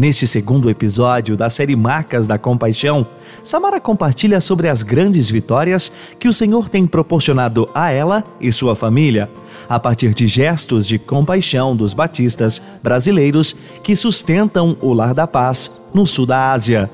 Neste segundo episódio da série Marcas da Compaixão, Samara compartilha sobre as grandes vitórias que o Senhor tem proporcionado a ela e sua família, a partir de gestos de compaixão dos batistas brasileiros que sustentam o Lar da Paz no sul da Ásia.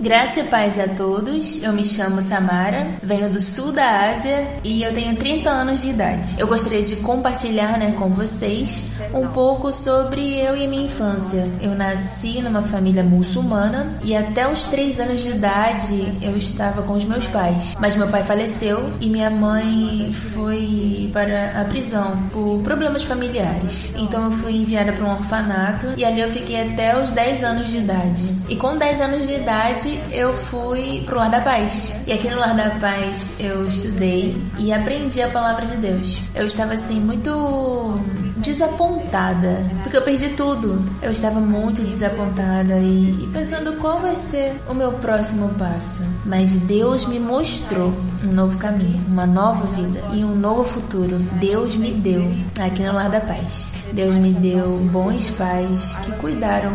Graça e paz a todos. Eu me chamo Samara, venho do sul da Ásia e eu tenho 30 anos de idade. Eu gostaria de compartilhar né, com vocês um pouco sobre eu e minha infância. Eu nasci numa família muçulmana e até os 3 anos de idade eu estava com os meus pais. Mas meu pai faleceu e minha mãe foi para a prisão por problemas familiares. Então eu fui enviada para um orfanato e ali eu fiquei até os 10 anos de idade. E com 10 anos de idade eu fui pro Lar da Paz. E aqui no Lar da Paz eu estudei e aprendi a palavra de Deus. Eu estava assim muito desapontada, porque eu perdi tudo. Eu estava muito desapontada e, e pensando qual vai ser o meu próximo passo. Mas Deus me mostrou um novo caminho, uma nova vida e um novo futuro. Deus me deu aqui no Lar da Paz. Deus me deu bons pais que cuidaram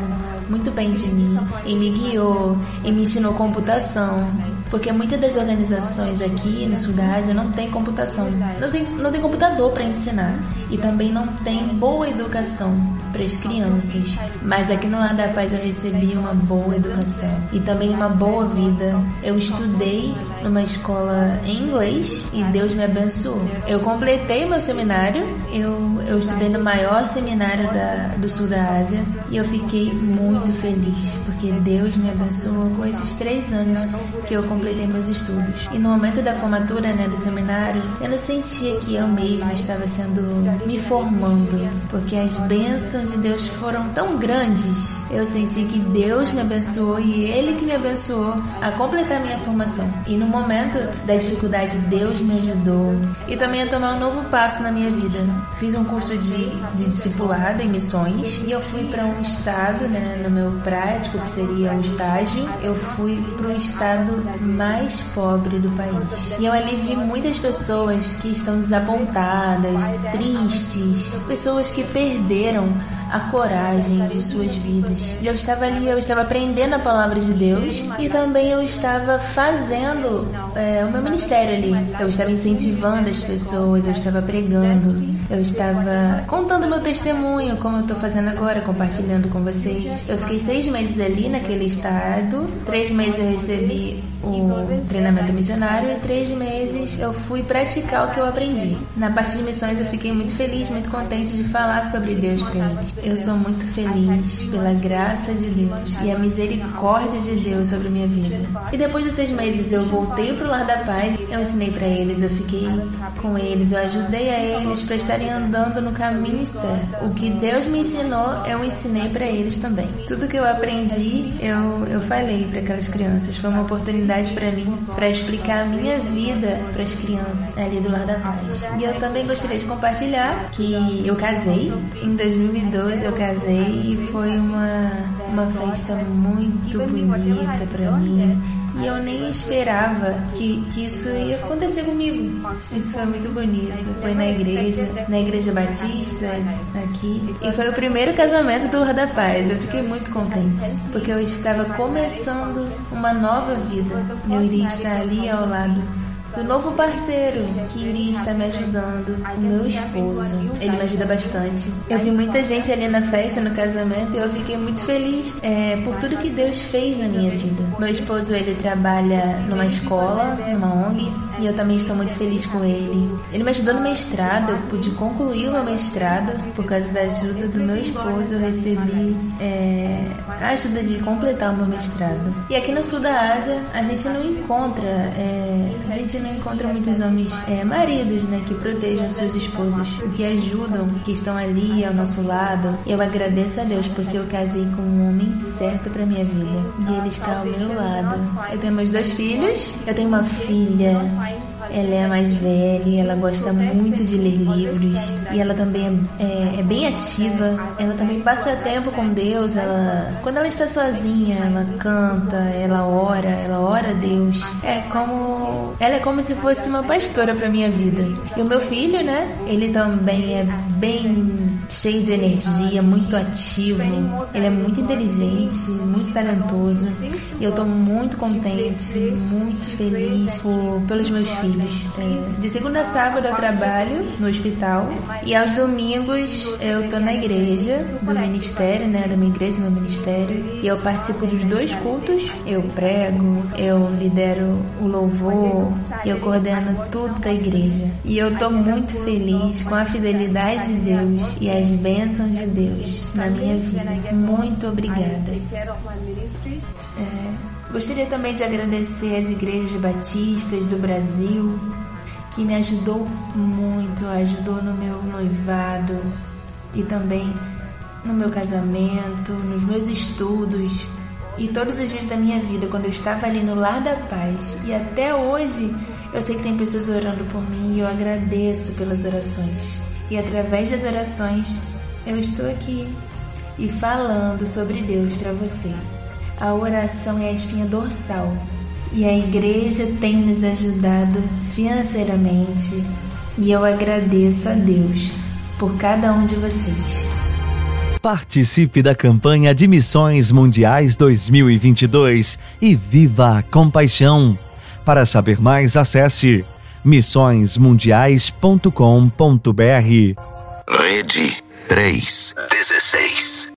muito bem de mim e me guiou e me ensinou computação. Porque muitas das organizações aqui no Ásia não tem computação, não tem, não tem computador para ensinar e também não tem boa educação para as crianças. Mas aqui no Lar da Paz eu recebi uma boa educação e também uma boa vida. Eu estudei numa escola em inglês e Deus me abençoou. Eu completei meu seminário, eu, eu estudei no maior seminário da, do sul da Ásia e eu fiquei muito feliz porque Deus me abençoou com esses três anos que eu completei meus estudos. E no momento da formatura né, do seminário, eu não sentia que eu mesma estava sendo me formando, porque as bênçãos de Deus foram tão grandes. Eu senti que Deus me abençoou e Ele que me abençoou a completar minha formação. E no momento da dificuldade, Deus me ajudou e também a tomar um novo passo na minha vida. Fiz um curso de, de discipulado em missões e eu fui para um estado, né, no meu prático, que seria um estágio. Eu fui para o estado mais pobre do país. E eu ali vi muitas pessoas que estão desapontadas, tristes, pessoas que perderam a coragem de suas vidas. Eu estava ali, eu estava aprendendo a palavra de Deus e também eu estava fazendo é, o meu ministério ali. Eu estava incentivando as pessoas, eu estava pregando, eu estava contando meu testemunho, como eu estou fazendo agora, compartilhando com vocês. Eu fiquei seis meses ali naquele estado, três meses eu recebi o treinamento missionário e três meses eu fui praticar o que eu aprendi. Na parte de missões eu fiquei muito feliz, muito contente de falar sobre Deus para eles. Eu sou muito feliz pela graça de Deus e a misericórdia de Deus sobre minha vida. E depois de seis meses eu voltei pro Lar da Paz, eu ensinei para eles, eu fiquei com eles, eu ajudei a eles para estarem andando no caminho certo. O que Deus me ensinou, eu ensinei para eles também. Tudo que eu aprendi, eu, eu falei para aquelas crianças. Foi uma oportunidade para mim para explicar a minha vida para as crianças ali do Lar da Paz. E eu também gostaria de compartilhar que eu casei em 2012 2012 eu casei e foi uma, uma festa muito bonita para mim. E eu nem esperava que, que isso ia acontecer comigo. Isso foi muito bonito. Foi na igreja, na igreja batista, aqui. E foi o primeiro casamento do Rua da Paz. Eu fiquei muito contente. Porque eu estava começando uma nova vida. Eu iria estar ali ao lado do novo parceiro que iria estar me ajudando, o meu esposo. Ele me ajuda bastante. Eu vi muita gente ali na festa, no casamento, e eu fiquei muito feliz é, por tudo que Deus fez na minha vida. Meu esposo, ele trabalha numa escola, numa ONG, e eu também estou muito feliz com ele. Ele me ajudou no mestrado, eu pude concluir o meu mestrado por causa da ajuda do meu esposo. Eu recebi é, ajuda de completar o meu mestrado. E aqui no sul da Ásia, a gente não encontra, é, a gente não encontra muitos homens é, maridos, né, que protejam suas esposas, que ajudam, que estão ali ao nosso lado. Eu agradeço a Deus porque eu casei com um homem certo para minha vida e ele está ao meu lado. Eu tenho meus dois filhos, eu tenho uma filha ela é a mais velha, ela gosta muito de ler livros. e ela também é, é, é, bem ativa. Ela também passa tempo com Deus. Ela, quando ela está sozinha, ela canta, ela ora, ela ora a Deus. É como ela é como se fosse uma pastora para minha vida. E o meu filho, né? Ele também é bem cheio de energia, muito ativo. Ele é muito inteligente, muito talentoso. E eu tô muito contente, muito feliz por, pelos meus filhos. É, de segunda a sábado eu trabalho no hospital e aos domingos eu tô na igreja do ministério, né? Da minha igreja, meu ministério. E eu participo dos dois cultos. Eu prego, eu lidero o louvor, eu coordeno tudo da igreja. E eu tô muito feliz com a fidelidade de Deus e as bênçãos de Deus na minha vida. Muito obrigada. É, gostaria também de agradecer às igrejas batistas do Brasil, que me ajudou muito, ajudou no meu noivado e também no meu casamento, nos meus estudos e todos os dias da minha vida, quando eu estava ali no Lar da Paz. E até hoje eu sei que tem pessoas orando por mim e eu agradeço pelas orações. E através das orações eu estou aqui e falando sobre Deus para você. A oração é a espinha dorsal e a igreja tem nos ajudado financeiramente e eu agradeço a Deus por cada um de vocês. Participe da campanha de Missões Mundiais 2022 e viva a compaixão. Para saber mais, acesse missõesmundiais.com.br. Rede 316